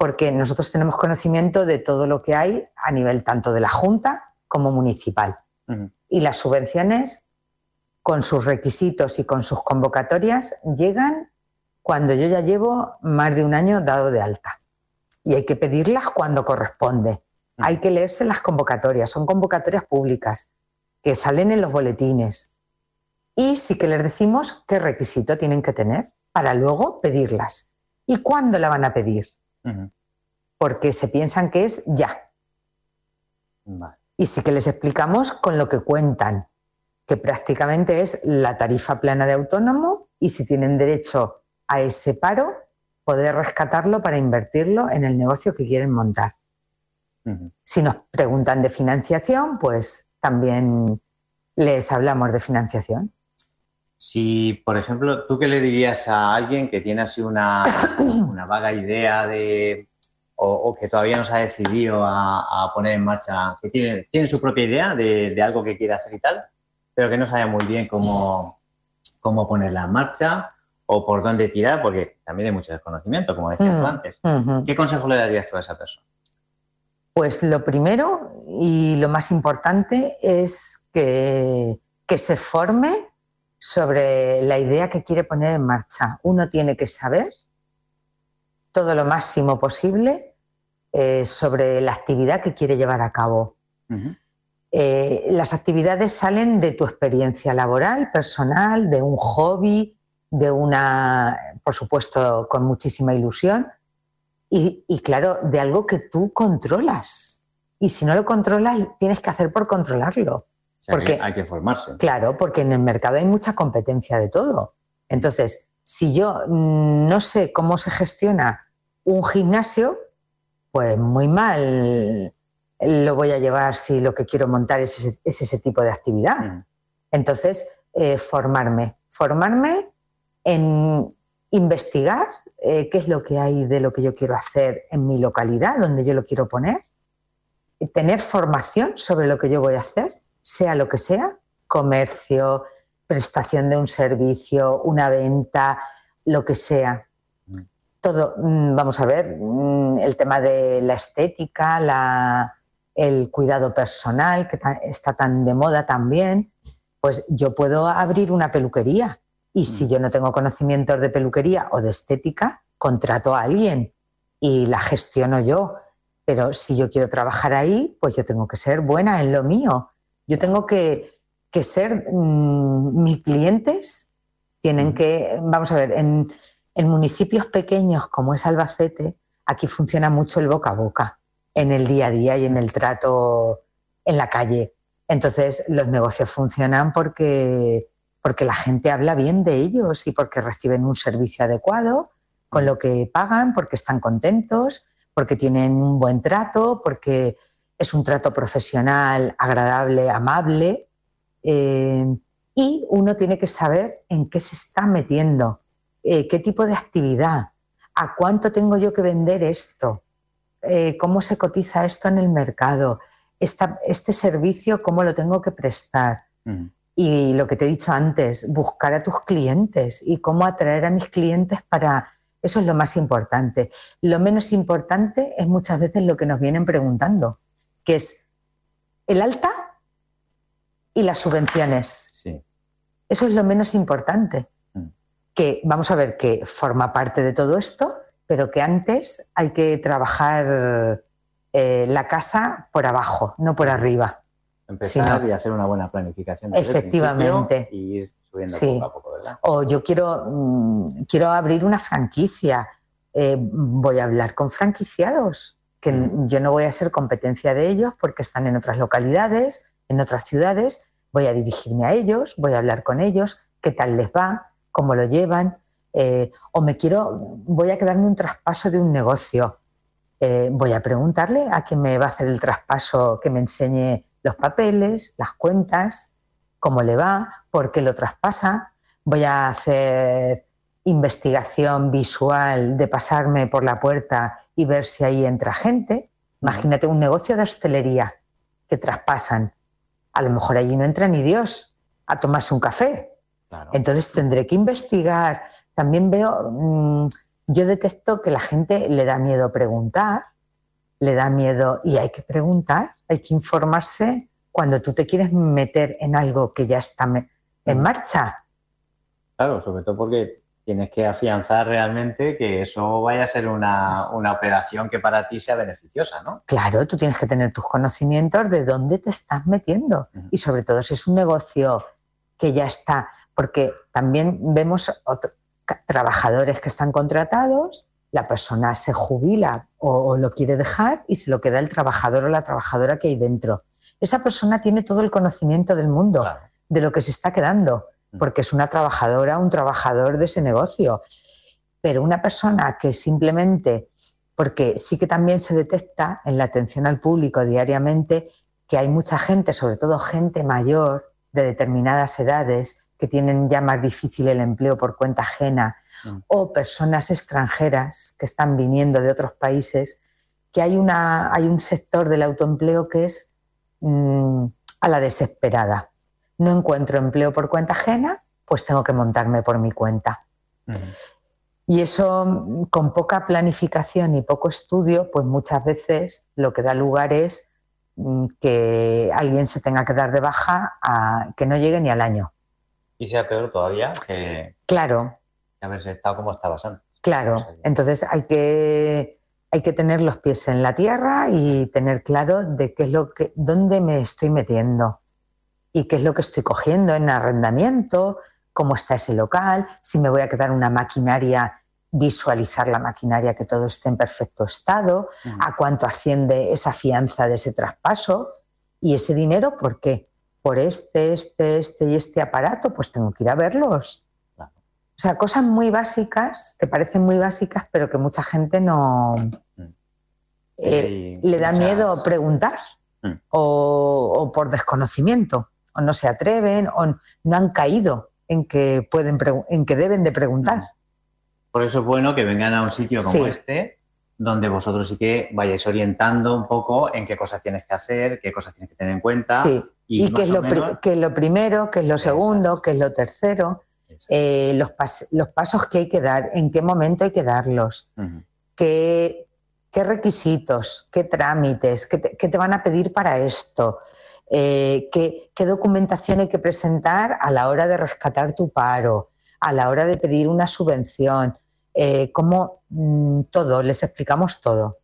Porque nosotros tenemos conocimiento de todo lo que hay a nivel tanto de la Junta como municipal. Y las subvenciones, con sus requisitos y con sus convocatorias, llegan cuando yo ya llevo más de un año dado de alta. Y hay que pedirlas cuando corresponde. Hay que leerse las convocatorias, son convocatorias públicas que salen en los boletines. Y sí que les decimos qué requisito tienen que tener para luego pedirlas. ¿Y cuándo la van a pedir? Porque se piensan que es ya. Vale. Y sí que les explicamos con lo que cuentan, que prácticamente es la tarifa plana de autónomo y si tienen derecho a ese paro, poder rescatarlo para invertirlo en el negocio que quieren montar. Si nos preguntan de financiación, pues también les hablamos de financiación. Si, por ejemplo, ¿tú qué le dirías a alguien que tiene así una, una vaga idea de o, o que todavía no se ha decidido a, a poner en marcha, que tiene, tiene su propia idea de, de algo que quiere hacer y tal, pero que no sabe muy bien cómo, cómo ponerla en marcha o por dónde tirar, porque también hay mucho desconocimiento, como decías tú Mm. antes. ¿Qué consejo le darías tú a esa persona? Pues lo primero y lo más importante es que, que se forme sobre la idea que quiere poner en marcha. Uno tiene que saber todo lo máximo posible eh, sobre la actividad que quiere llevar a cabo. Eh, las actividades salen de tu experiencia laboral, personal, de un hobby, de una, por supuesto, con muchísima ilusión y, y, claro, de algo que tú controlas. Y si no lo controlas, tienes que hacer por controlarlo. Sea, Porque- que hay que formarse. Claro, porque en el mercado hay mucha competencia de todo. Entonces, si yo mm, no sé cómo se gestiona un gimnasio, pues muy mal lo voy a llevar si lo que quiero montar es ese, es ese tipo de actividad. Ujú. Entonces, eh, formarme. Formarme en investigar eh, qué es lo que hay de lo que yo quiero hacer en mi localidad, donde yo lo quiero poner. Tener formación sobre lo que yo voy a hacer, sea lo que sea, comercio, prestación de un servicio, una venta, lo que sea. Todo, mm, vamos a ver, mm, el tema de la estética, la, el cuidado personal, que está tan de moda también, pues yo puedo abrir una peluquería y si Mm. yo no tengo conocimientos de peluquería o de estética, contrato a alguien y la gestiono yo. Pero si yo quiero trabajar ahí, pues yo tengo que ser buena en lo mío. Yo tengo que, que ser, mm, mis clientes tienen Mm. que, vamos a ver, en, en municipios pequeños como es Albacete, aquí funciona mucho el boca a boca, en el día a día y en el trato en la calle. Entonces los negocios funcionan porque, porque la gente habla bien de ellos y porque reciben un servicio adecuado con lo que pagan, porque están contentos, porque tienen un buen trato, porque es un trato profesional, agradable, amable. eh, y uno tiene que saber en qué se está metiendo, eh, qué tipo de actividad, a cuánto tengo yo que vender esto, eh, cómo se cotiza esto en el mercado, esta- este servicio, cómo lo tengo que prestar. Ujú. Y lo que te he dicho antes, buscar a tus clientes y cómo atraer a mis clientes para... Eso es lo más importante. Lo menos importante es muchas veces lo que nos vienen preguntando, que es el alta y las subvenciones. Sí. Eso es lo menos importante. Mm. Que vamos a ver que forma parte de todo esto, pero que antes hay que trabajar eh, la casa por abajo, no por arriba. Empezar y hacer una buena planificación. Efectivamente. Y ir subiendo Sí. poco a poco, ¿verdad? O yo quiero, mm, quiero abrir una franquicia. Eh, voy a hablar con franquiciados, que Mm. yo no voy a ser competencia de ellos porque están en otras localidades, en otras ciudades. Voy a dirigirme a ellos, voy a hablar con ellos, qué tal les va, cómo lo llevan. Eh, o me quiero, voy a quedarme un traspaso de un negocio. Eh, voy a preguntarle a quien me va a hacer el traspaso que me enseñe los papeles, las cuentas, cómo le va, por qué lo traspasa. Voy a hacer investigación visual de pasarme por la puerta y ver si ahí entra gente. Imagínate un negocio de hostelería que traspasan. A lo mejor allí no entra ni Dios a tomarse un café. Claro. Entonces tendré que investigar. También veo, mm, yo detecto que la gente le da miedo preguntar, le da miedo y hay que preguntar, hay que informarse cuando tú te quieres meter en algo que ya está en marcha. Claro, sobre todo porque tienes que afianzar realmente que eso vaya a ser una, una operación que para ti sea beneficiosa, ¿no? Claro, tú tienes que tener tus conocimientos de dónde te estás metiendo y sobre todo si es un negocio que ya está, porque también vemos otro- trabajadores que están contratados, la persona se jubila o, o lo quiere dejar y se lo queda el trabajador o la trabajadora que hay dentro. Esa persona tiene todo el conocimiento del mundo Claro. de lo que se está quedando. Porque es una trabajadora, un trabajador de ese negocio. Pero una persona que simplemente, porque sí que también se detecta en la atención al público diariamente que hay mucha gente, sobre todo gente mayor de determinadas edades, que tienen ya más difícil el empleo por cuenta ajena, Mm. o personas extranjeras que están viniendo de otros países, que hay, una, hay un sector del autoempleo que es mm, a la desesperada. No encuentro empleo por cuenta ajena, pues tengo que montarme por mi cuenta. Y eso, con poca planificación y poco estudio, pues muchas veces lo que da lugar es mm, que alguien se tenga que dar de baja a que no llegue ni al año. Y sea peor todavía que Claro, haberse estado como estabas antes. claro. Entonces hay que hay que tener los pies en la tierra y tener claro de qué es lo que, dónde me estoy metiendo y qué es lo que estoy cogiendo en arrendamiento, cómo está ese local, si me voy a quedar una maquinaria, visualizar la maquinaria que todo esté en perfecto estado, a cuánto asciende esa fianza de ese traspaso y ese dinero, ¿por qué? Por este, este, este y este aparato, pues tengo que ir a verlos. O sea, cosas muy básicas, que parecen muy básicas, pero que mucha gente no eh, Sí, le da muchas- miedo preguntar Mm. o, o por desconocimiento, o no se atreven, o no han caído en que pueden en que deben de preguntar. Por eso es bueno que vengan a un sitio como Sí. este, donde vosotros sí que vayáis orientando un poco en qué cosas tienes que hacer, qué cosas tienes que tener en cuenta. Sí. Y, Y, qué, es lo menos- qué es lo primero, qué es lo segundo, qué es lo tercero, eh, los, pas- los pasos que hay que dar, en qué momento hay que darlos, qué, qué requisitos, qué trámites, qué te, qué te van a pedir para esto, eh, qué, qué documentación hay que presentar a la hora de rescatar tu paro, a la hora de pedir una subvención, eh, cómo mm, todo, les explicamos todo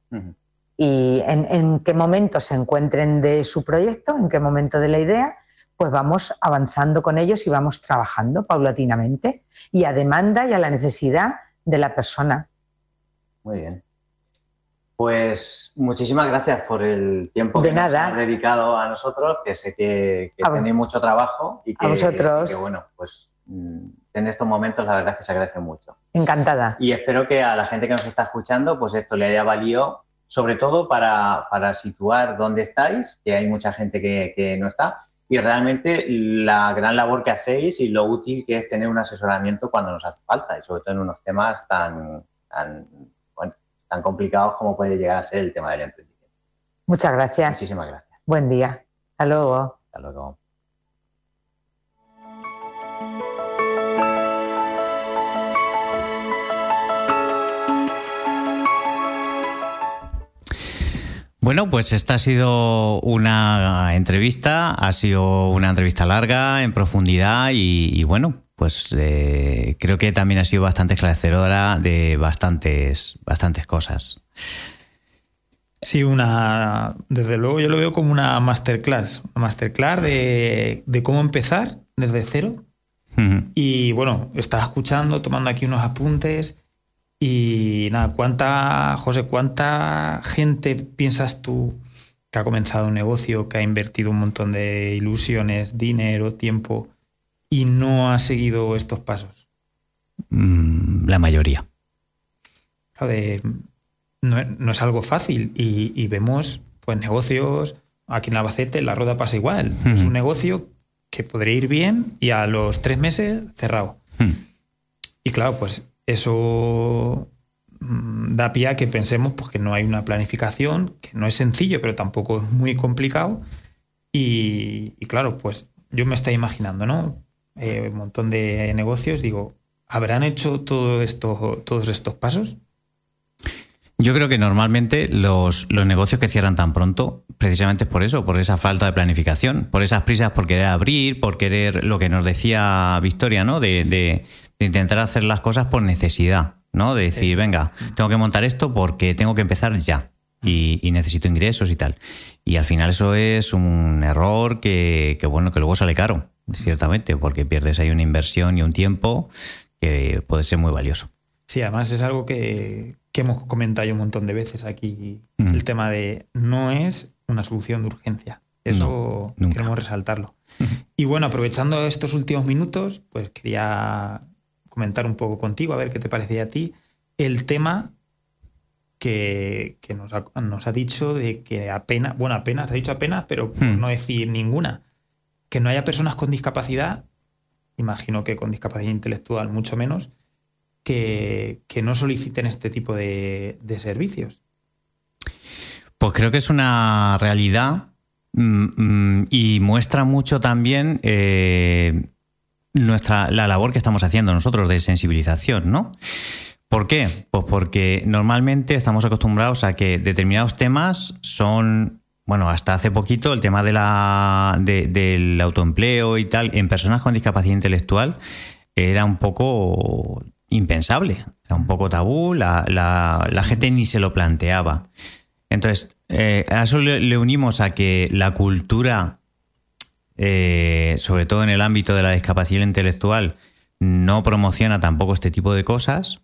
y en, en qué momento se encuentren de su proyecto, en qué momento de la idea, pues vamos avanzando con ellos y vamos trabajando paulatinamente y a demanda y a la necesidad de la persona. Muy bien. Pues muchísimas gracias por el tiempo De que nos nada. has dedicado a nosotros, que sé que, tenéis mucho trabajo y que, a vosotros. que, bueno, pues mm, en estos momentos la verdad es que se agradece mucho. Encantada. Y espero que a la gente que nos está escuchando, pues esto le haya valido, sobre todo para, para situar dónde estáis, que hay mucha gente que, que no está, y realmente la gran labor que hacéis y lo útil que es tener un asesoramiento cuando nos hace falta, y sobre todo en unos temas tan, tan, tan complicados como puede llegar a ser el tema del emprendimiento. Muchas gracias. Muchísimas gracias. Buen día. Hasta luego. Hasta luego. Bueno, pues esta ha sido una entrevista, ha sido una entrevista larga, en profundidad y, y bueno, pues eh, creo que también ha sido bastante esclarecedora de bastantes, bastantes cosas. Sí, una. Desde luego yo lo veo como una masterclass. Una masterclass de, de cómo empezar desde cero. Y bueno, estás escuchando, tomando aquí unos apuntes. Y nada, ¿cuánta, José, cuánta gente piensas tú que ha comenzado un negocio, que ha invertido un montón de ilusiones, dinero, tiempo y no ha seguido estos pasos? Mm, La mayoría. De- no, no es algo fácil y, y vemos pues negocios aquí en Albacete la rueda pasa igual. Es un negocio que podría ir bien y a los tres meses cerrado. Y claro pues eso mm, da pie a que pensemos pues, que no hay una planificación que no es sencillo pero tampoco es muy complicado. Y, y claro pues yo me estoy imaginando no Eh, un montón de negocios digo habrán hecho todo esto todos estos pasos Yo creo que normalmente los, los negocios que cierran tan pronto, precisamente es por eso, por esa falta de planificación, por esas prisas por querer abrir, por querer lo que nos decía Victoria, ¿no? De, de- de intentar hacer las cosas por necesidad, ¿no? De decir, venga, tengo que montar esto porque tengo que empezar ya y, y necesito ingresos y tal. Y al final eso es un error que, que, bueno, que luego sale caro, ciertamente, porque pierdes ahí una inversión y un tiempo que puede ser muy valioso. Sí, además es algo que, que hemos comentado un montón de veces aquí, Mm. el tema de no es una solución de urgencia. Eso No, queremos resaltarlo. Y bueno, aprovechando estos últimos minutos, pues quería comentar un poco contigo, a ver qué te parecía a ti, el tema que, que nos, ha, nos ha dicho de que apenas, bueno, apenas, ha dicho apenas, pero por Hmm. no decir ninguna, que no haya personas con discapacidad, imagino que con discapacidad intelectual mucho menos, que, que no soliciten este tipo de, servicios. Pues creo que es una realidad mm, mm, y muestra mucho también eh, nuestra, la labor que estamos haciendo nosotros de sensibilización, ¿no? ¿Por qué? Pues porque normalmente estamos acostumbrados a que determinados temas son, bueno, hasta hace poquito el tema de la, de- del autoempleo y tal, en personas con discapacidad intelectual era un poco impensable. Era un poco tabú, la, la- gente ni se lo planteaba. Entonces, eh, a eso le, le unimos a que la cultura, eh, sobre todo en el ámbito de la discapacidad intelectual, no promociona tampoco este tipo de cosas.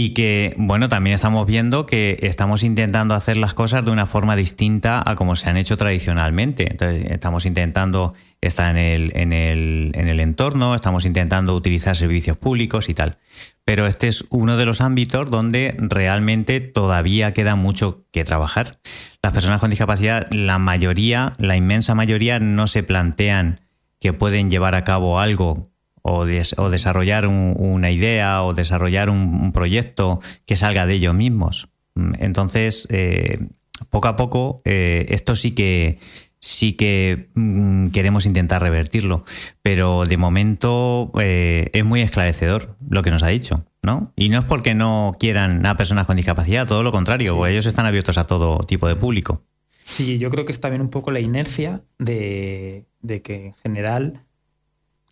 Y que, bueno, también estamos viendo que estamos intentando hacer las cosas de una forma distinta a como se han hecho tradicionalmente. Entonces, estamos intentando estar en el, en el, en el entorno, estamos intentando utilizar servicios públicos y tal. Pero este es uno de los ámbitos donde realmente todavía queda mucho que trabajar. Las personas con discapacidad, la mayoría, la inmensa mayoría, no se plantean que pueden llevar a cabo algo o, des- o desarrollar un- una idea o desarrollar un, un proyecto que salga de ellos mismos. Mm, Entonces, eh, poco a poco, eh, esto sí que sí que mm, queremos intentar revertirlo, pero de momento eh, es muy esclarecedor lo que nos ha dicho, ¿no? Y no es porque no quieran a personas con discapacidad, todo lo contrario, ellos están abiertos a todo tipo de público. Sí, yo creo que es también un poco la inercia de, de que en general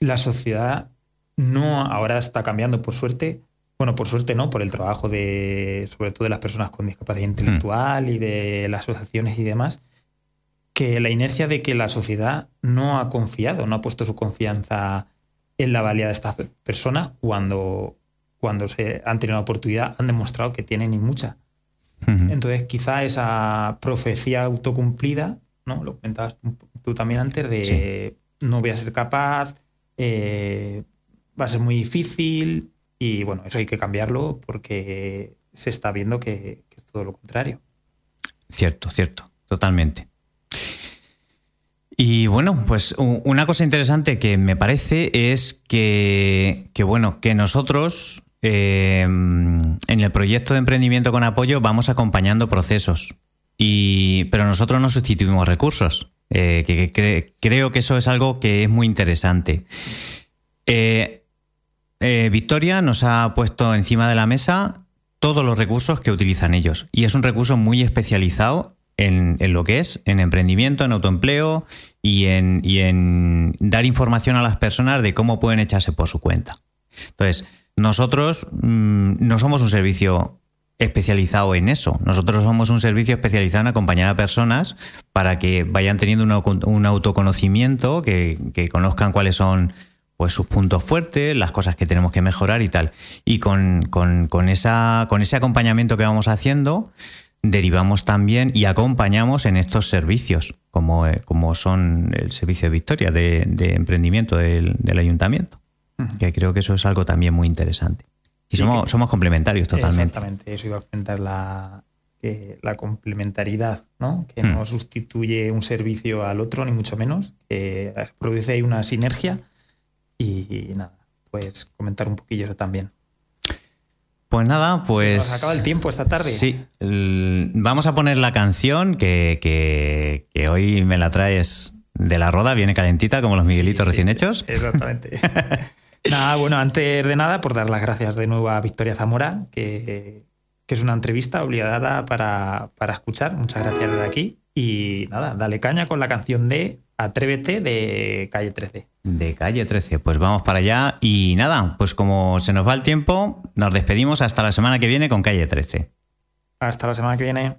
la sociedad no ahora está cambiando por suerte. Bueno, por suerte no, por el trabajo de, sobre todo de las personas con discapacidad intelectual y de las asociaciones y demás, que la inercia de que la sociedad no ha confiado, no ha puesto su confianza en la valía de estas pe- personas cuando, cuando se han tenido la oportunidad, han demostrado que tienen y mucha. Ujú. Entonces, quizá esa profecía autocumplida, ¿no? Lo comentabas tú- tú también antes, de no voy a ser capaz, eh, va a ser muy difícil, y bueno, eso hay que cambiarlo porque se está viendo que, es todo lo contrario. Cierto, cierto, totalmente. Y bueno, pues una cosa interesante que me parece es que, que, bueno, que nosotros eh, en el proyecto de emprendimiento con apoyo vamos acompañando procesos. Y, pero nosotros no sustituimos recursos. Eh, creo que eso es algo que es muy interesante. Eh, eh, Victoria nos ha puesto encima de la mesa todos los recursos que utilizan ellos. Y es un recurso muy especializado en, en lo que es, en emprendimiento, en autoempleo y en, y en dar información a las personas de cómo pueden echarse por su cuenta. Entonces, nosotros mm, no somos un servicio especializado en eso. Nosotros somos un servicio especializado en acompañar a personas para que vayan teniendo un, auto- un autoconocimiento, que, que conozcan cuáles son pues sus puntos fuertes, las cosas que tenemos que mejorar y tal. Y con, con- con esa, con ese acompañamiento que vamos haciendo, derivamos también y acompañamos en estos servicios, como, eh, como son el servicio de Victoria de, de emprendimiento del, del ayuntamiento. Que creo que eso es algo también muy interesante. Y Sí, somos, que- somos complementarios totalmente. Exactamente, eso iba a comentar la, que la complementariedad, ¿no? Que Hmm. no sustituye un servicio al otro, ni mucho menos, que produce ahí una sinergia y, nada, pues comentar un poquillo eso también. Pues nada, pues. Se nos acaba el tiempo esta tarde. Sí. vamos a poner la canción que, que- que hoy me la traes de la roda, viene calentita como los Miguelitos Sí, recién hechos. Exactamente. nada, bueno, antes de nada, por dar las gracias de nuevo a Victoria Zamora, que, que es una entrevista obligada para, para escuchar. Muchas gracias desde aquí. Y nada, dale caña con la canción de Atrévete de Calle 13. De calle 13. Pues vamos para allá. Y nada, pues como se nos va el tiempo, nos despedimos hasta la semana que viene con calle 13. Hasta la semana que viene.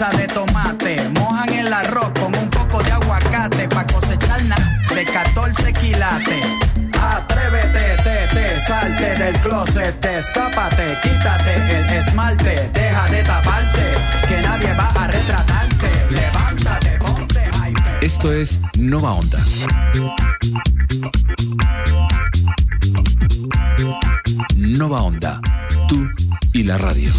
salsa de tomate. Mojan el arroz con un poco de aguacate pa' cosechar na de 14 quilates. Atrévete, te, te, salte del closet, destápate, quítate el esmalte, deja de taparte, que nadie va a retratarte, levántate, ponte. Esto es Nova Onda. Nova Onda, tú y la radio.